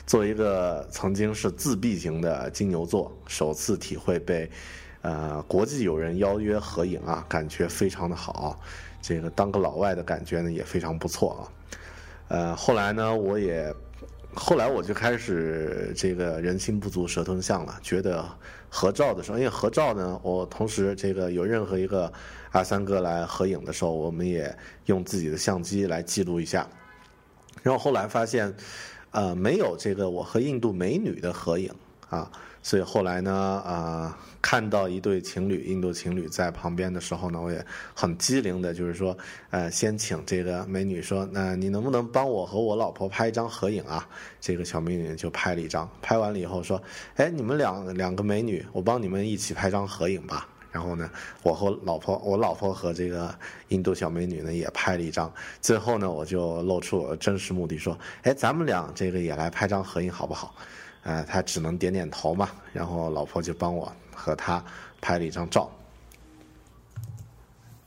作为一个曾经是自闭型的金牛座，首次体会被呃国际友人邀约合影啊，感觉非常的好。这个当个老外的感觉呢也非常不错啊，呃，后来呢，我也，后来我就开始这个人心不足蛇吞象了，觉得合照的时候，因为合照呢，我同时这个有任何一个阿三哥来合影的时候，我们也用自己的相机来记录一下，然后后来发现，呃，没有这个我和印度美女的合影啊，所以后来呢，啊，看到一对情侣，印度情侣在旁边的时候呢，我也很机灵的，就是说，呃，先请这个美女说，那你能不能帮我和我老婆拍一张合影啊？这个小美女就拍了一张，拍完了以后说，哎，你们两两个美女，我帮你们一起拍张合影吧。然后呢，我和老婆，我老婆和这个印度小美女呢也拍了一张。最后呢，我就露出我真实目的，说，哎，咱们俩这个也来拍张合影好不好？呃，他只能点点头嘛，然后老婆就帮我和他拍了一张照。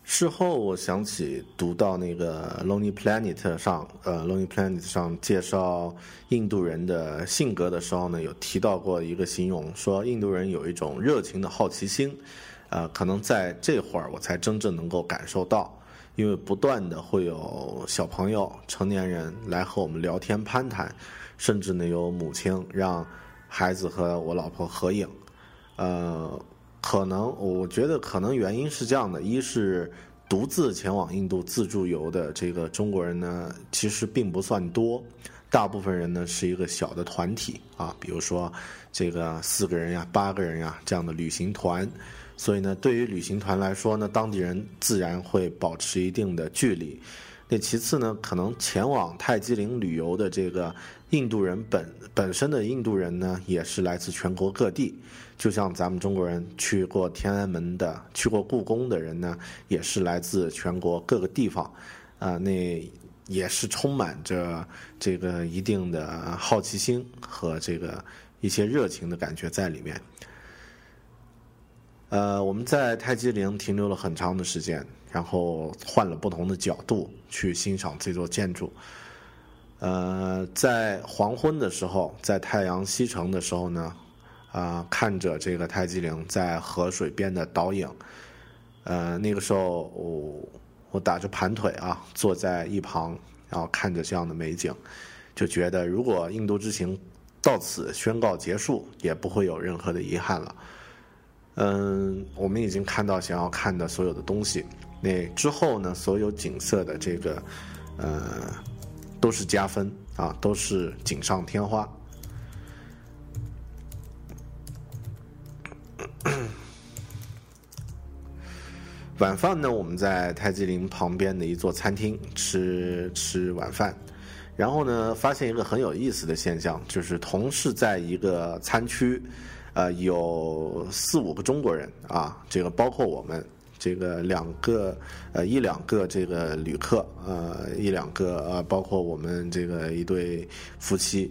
事后我想起读到那个《Lonely Planet》上，呃，《Lonely Planet》上介绍印度人的性格的时候呢，有提到过一个形容，说印度人有一种热情的好奇心，呃，可能在这会儿我才真正能够感受到，因为不断的会有小朋友、成年人来和我们聊天攀谈。甚至呢，有母亲让孩子和我老婆合影，呃，可能我觉得可能原因是这样的：一是独自前往印度自助游的这个中国人呢，其实并不算多，大部分人呢是一个小的团体啊，比如说这个四个人呀、八个人呀这样的旅行团，所以呢，对于旅行团来说呢，当地人自然会保持一定的距离。其次呢，可能前往泰姬陵旅游的这个。印度人本本身的印度人呢，也是来自全国各地，就像咱们中国人去过天安门的、去过故宫的人呢，也是来自全国各个地方，啊，那也是充满着这个一定的好奇心和这个一些热情的感觉在里面。呃，我们在泰姬陵停留了很长的时间，然后换了不同的角度去欣赏这座建筑。呃，在黄昏的时候，在太阳西沉的时候呢，啊，看着这个泰姬陵在河水边的倒影，呃，那个时候我我打着盘腿啊，坐在一旁，然后看着这样的美景，就觉得如果印度之行到此宣告结束，也不会有任何的遗憾了。嗯，我们已经看到想要看的所有的东西，那之后呢，所有景色的这个，呃。都是加分啊，都是锦上添花。晚饭呢，我们在泰姬陵旁边的一座餐厅吃吃晚饭，然后呢，发现一个很有意思的现象，就是同是在一个餐区，呃，有四五个中国人啊，这个包括我们。这个两个呃一两个这个旅客呃一两个呃包括我们这个一对夫妻，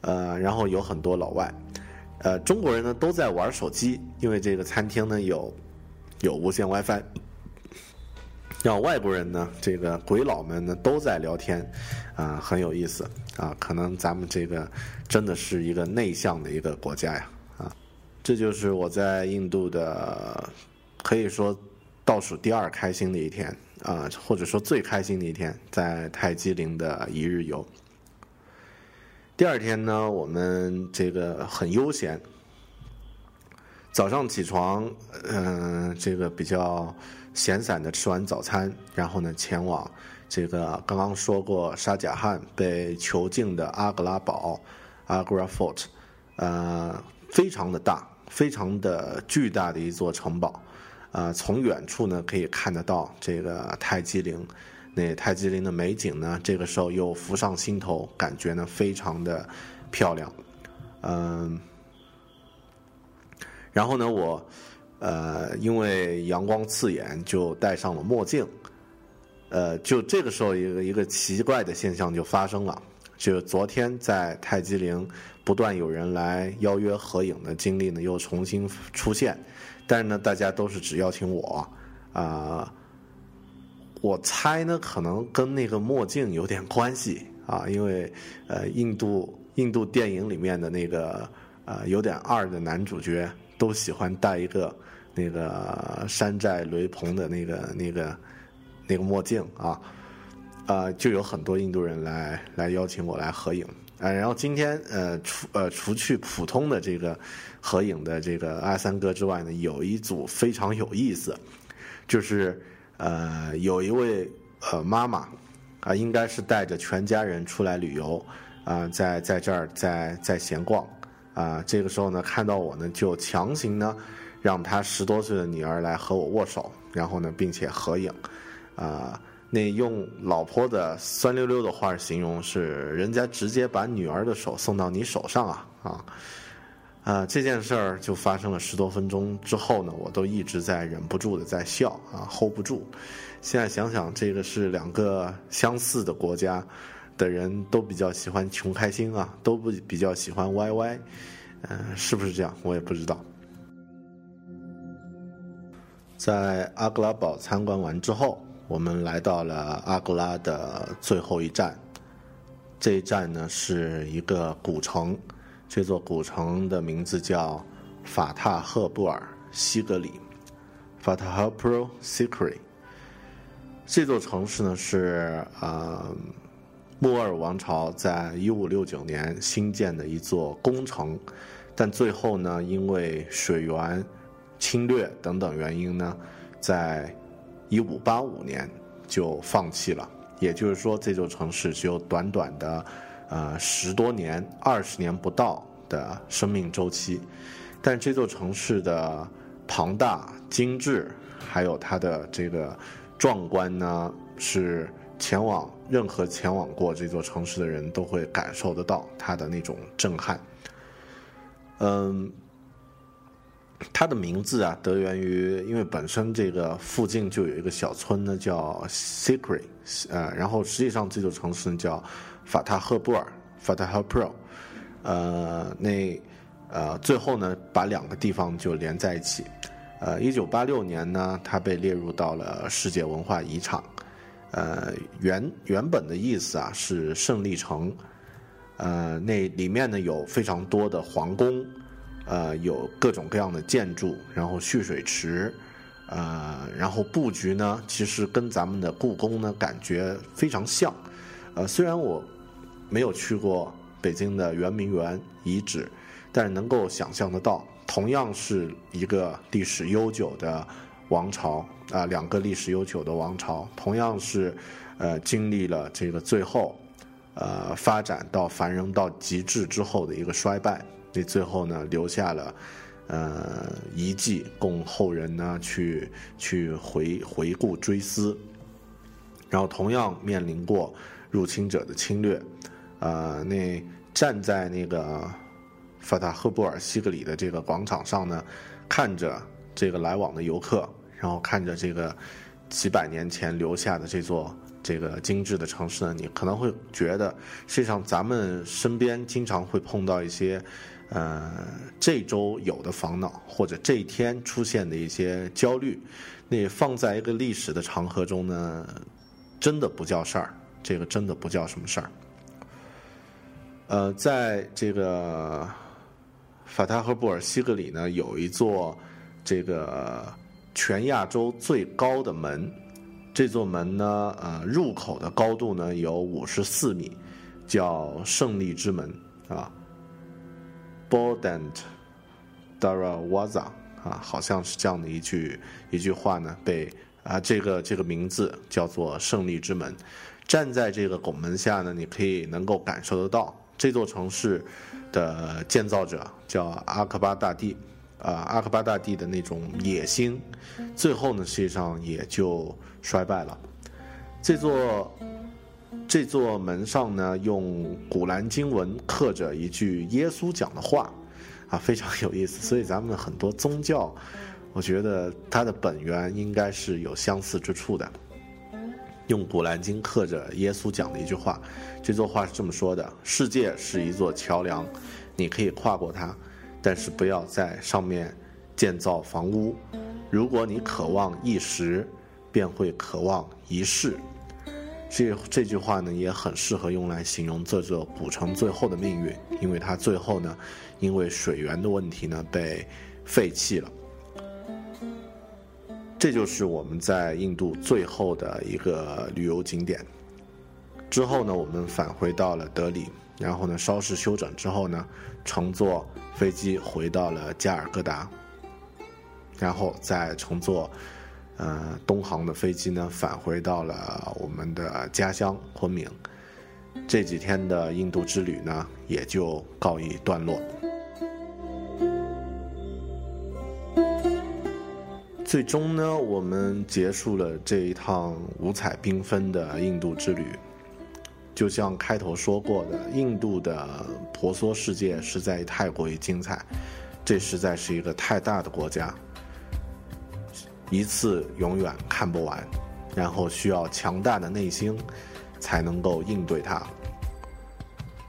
呃然后有很多老外，呃中国人呢都在玩手机，因为这个餐厅呢有有无线 WiFi，让外国人呢这个鬼佬们呢都在聊天，啊很有意思啊可能咱们这个真的是一个内向的一个国家呀啊这就是我在印度的。可以说倒数第二开心的一天啊，或者说最开心的一天，在泰姬陵的一日游。第二天呢，我们这个很悠闲，早上起床，嗯，这个比较闲散的吃完早餐，然后呢，前往这个刚刚说过沙贾汗被囚禁的阿格拉堡 （Agra Fort），呃，非常的大，非常的巨大的一座城堡。啊，从远处呢可以看得到这个泰姬陵，那泰姬陵的美景呢，这个时候又浮上心头，感觉呢非常的漂亮。嗯，然后呢，我呃因为阳光刺眼，就戴上了墨镜。呃，就这个时候，一个一个奇怪的现象就发生了，就昨天在泰姬陵不断有人来邀约合影的经历呢，又重新出现。但是呢，大家都是只邀请我，啊，我猜呢，可能跟那个墨镜有点关系啊，因为呃，印度印度电影里面的那个呃有点二的男主角都喜欢戴一个那个山寨雷朋的那个那个那个墨镜啊，啊，就有很多印度人来来邀请我来合影。呃，然后今天呃除呃除去普通的这个合影的这个阿三哥之外呢，有一组非常有意思，就是呃有一位呃妈妈啊，应该是带着全家人出来旅游啊，在在这儿在在闲逛啊，这个时候呢，看到我呢，就强行呢，让他十多岁的女儿来和我握手，然后呢，并且合影，啊，那用老婆的酸溜溜的话形容是，人家直接把女儿的手送到你手上啊啊，啊，这件事儿就发生了十多分钟之后呢，我都一直在忍不住的在笑啊，hold 不住。现在想想，这个是两个相似的国家。的人都比较喜欢穷开心啊，都不比较喜欢 YY，嗯，是不是这样？我也不知道。在阿格拉堡参观完之后，我们来到了阿格拉的最后一站。这一站呢是一个古城，这座古城的名字叫法塔赫布尔西格里 （Fatahpro Sikri）。这座城市呢是呃。莫尔王朝在一五六九年新建的一座宫城，但最后呢，因为水源侵略等等原因呢，在一五八五年就放弃了。也就是说，这座城市只有短短的呃十多年、二十年不到的生命周期。但这座城市的庞大、精致，还有它的这个壮观呢，是。前往任何前往过这座城市的人都会感受得到它的那种震撼。嗯，它的名字啊，得源于因为本身这个附近就有一个小村呢，叫 Secret，呃，然后实际上这座城市叫法塔赫布尔法塔赫 Pro）。呃，那呃，最后呢，把两个地方就连在一起。呃，一九八六年呢，它被列入到了世界文化遗产。呃，原原本的意思啊是胜利城，呃，那里面呢有非常多的皇宫，呃，有各种各样的建筑，然后蓄水池，呃，然后布局呢其实跟咱们的故宫呢感觉非常像，呃，虽然我没有去过北京的圆明园遗址，但是能够想象得到，同样是一个历史悠久的。王朝啊，两个历史悠久的王朝，同样是，呃，经历了这个最后，呃，发展到繁荣到极致之后的一个衰败，那最后呢，留下了，呃，遗迹供后人呢去去回回顾追思，然后同样面临过入侵者的侵略，呃，那站在那个法塔赫布尔西格里的这个广场上呢，看着这个来往的游客。然后看着这个几百年前留下的这座这个精致的城市呢，你可能会觉得，实际上咱们身边经常会碰到一些，呃，这周有的烦恼，或者这一天出现的一些焦虑，那放在一个历史的长河中呢，真的不叫事儿，这个真的不叫什么事儿。呃，在这个法塔赫布尔西格里呢，有一座这个。全亚洲最高的门，这座门呢，呃，入口的高度呢有五十四米，叫胜利之门啊，Bodant Darwaza 啊，好像是这样的一句一句话呢，被啊这个这个名字叫做胜利之门。站在这个拱门下呢，你可以能够感受得到这座城市的建造者叫阿克巴大帝。啊，阿克巴大帝的那种野心，最后呢，实际上也就衰败了。这座这座门上呢，用古兰经文刻着一句耶稣讲的话，啊，非常有意思。所以咱们很多宗教，我觉得它的本源应该是有相似之处的。用古兰经刻着耶稣讲的一句话，这座话是这么说的：世界是一座桥梁，你可以跨过它。但是不要在上面建造房屋。如果你渴望一时，便会渴望一世。这这句话呢，也很适合用来形容这座古城最后的命运，因为它最后呢，因为水源的问题呢，被废弃了。这就是我们在印度最后的一个旅游景点。之后呢，我们返回到了德里，然后呢，稍事休整之后呢，乘坐。飞机回到了加尔各答，然后再乘坐呃东航的飞机呢，返回到了我们的家乡昆明。这几天的印度之旅呢，也就告一段落。最终呢，我们结束了这一趟五彩缤纷的印度之旅。就像开头说过的，印度的婆娑世界实在太过于精彩，这实在是一个太大的国家，一次永远看不完，然后需要强大的内心才能够应对它。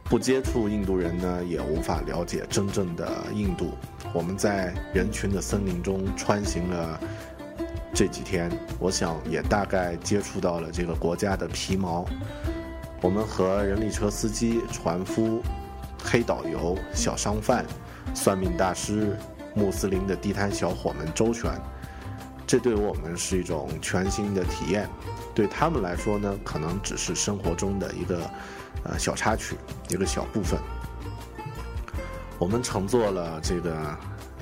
不接触印度人呢，也无法了解真正的印度。我们在人群的森林中穿行了这几天，我想也大概接触到了这个国家的皮毛。我们和人力车司机、船夫、黑导游、小商贩、算命大师、穆斯林的地摊小伙们周旋，这对我们是一种全新的体验。对他们来说呢，可能只是生活中的一个呃小插曲，一个小部分。我们乘坐了这个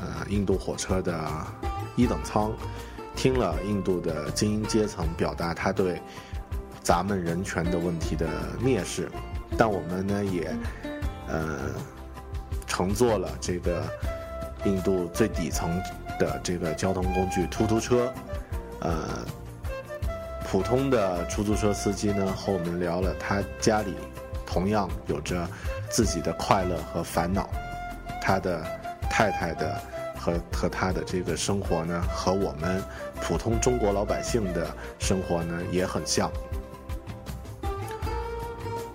呃印度火车的一等舱，听了印度的精英阶层表达他对咱们人权的问题的蔑视，但我们呢也呃乘坐了这个印度最底层的这个交通工具突突车，呃，普通的出租车司机呢和我们聊了他家里同样有着自己的快乐和烦恼。他的太太的和和他的这个生活呢，和我们普通中国老百姓的生活呢也很像。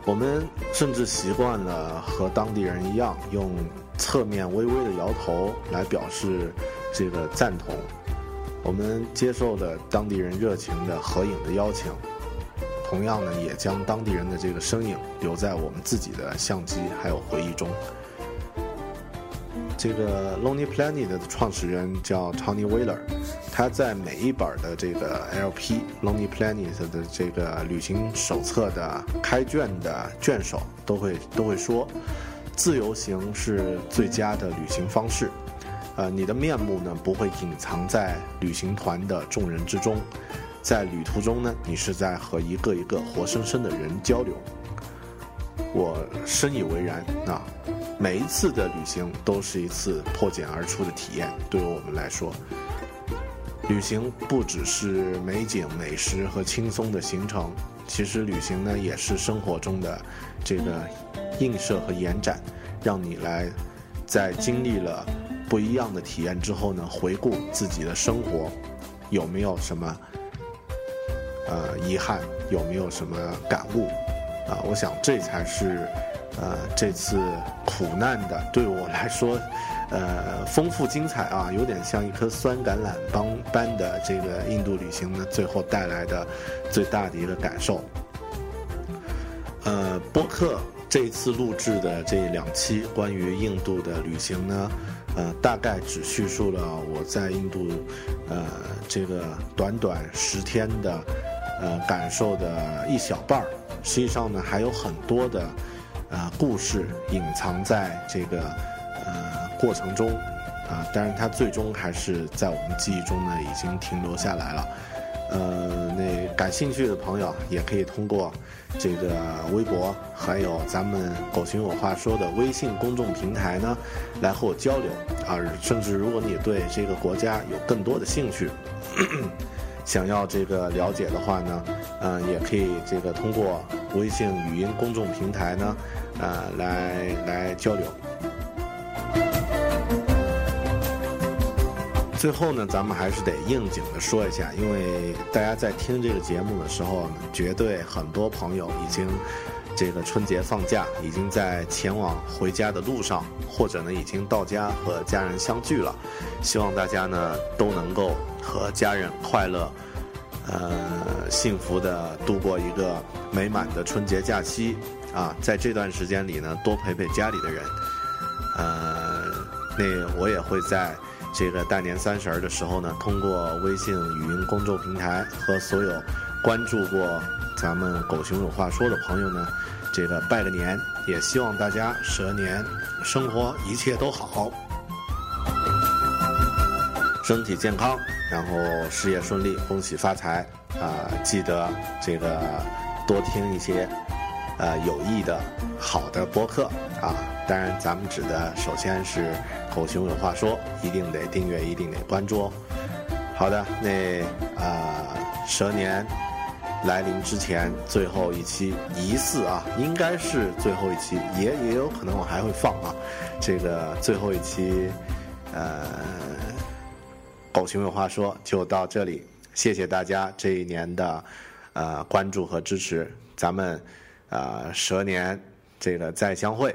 我们甚至习惯了和当地人一样，用侧面微微的摇头来表示这个赞同。我们接受了当地人热情的合影的邀请，同样呢，也将当地人的这个身影留在我们自己的相机还有回忆中。这个 Lonely Planet 的创始人叫 Tony Wheeler，他在每一本的这个 LP Lonely Planet 的这个旅行手册的开卷的卷首都会都会说，自由行是最佳的旅行方式。呃，你的面目呢不会隐藏在旅行团的众人之中，在旅途中呢，你是在和一个一个活生生的人交流。我深以为然啊。每一次的旅行都是一次破茧而出的体验，对于我们来说，旅行不只是美景、美食和轻松的行程，其实旅行呢也是生活中的这个映射和延展，让你来在经历了不一样的体验之后呢，回顾自己的生活，有没有什么呃遗憾，有没有什么感悟啊？我想这才是。呃，这次苦难的对我来说，呃，丰富精彩啊，有点像一颗酸橄榄般般的这个印度旅行呢，最后带来的最大的一个感受。呃，播客这次录制的这两期关于印度的旅行呢，呃，大概只叙述了我在印度，呃，这个短短十天的，呃，感受的一小半儿。实际上呢，还有很多的。啊，故事隐藏在这个呃过程中，啊，但是它最终还是在我们记忆中呢，已经停留下来了。呃，那感兴趣的朋友也可以通过这个微博，还有咱们“狗熊有话说”的微信公众平台呢，来和我交流。啊，甚至如果你对这个国家有更多的兴趣。想要这个了解的话呢，嗯，也可以这个通过微信语音公众平台呢，呃，来来交流。最后呢，咱们还是得应景的说一下，因为大家在听这个节目的时候，绝对很多朋友已经这个春节放假，已经在前往回家的路上，或者呢已经到家和家人相聚了。希望大家呢都能够。和家人快乐，呃，幸福的度过一个美满的春节假期啊！在这段时间里呢，多陪陪家里的人。呃，那我也会在这个大年三十儿的时候呢，通过微信语音公众平台和所有关注过咱们“狗熊有话说”的朋友呢，这个拜个年，也希望大家蛇年生活一切都好，身体健康。然后事业顺利，恭喜发财啊！记得这个多听一些呃有益的好的播客啊。当然，咱们指的首先是狗熊有话说，一定得订阅，一定得关注哦。好的，那啊，蛇年来临之前最后一期疑似啊，应该是最后一期，也也有可能我还会放啊。这个最后一期，呃，狗熊有话说就到这里，谢谢大家这一年的呃关注和支持，咱们啊蛇年这个再相会。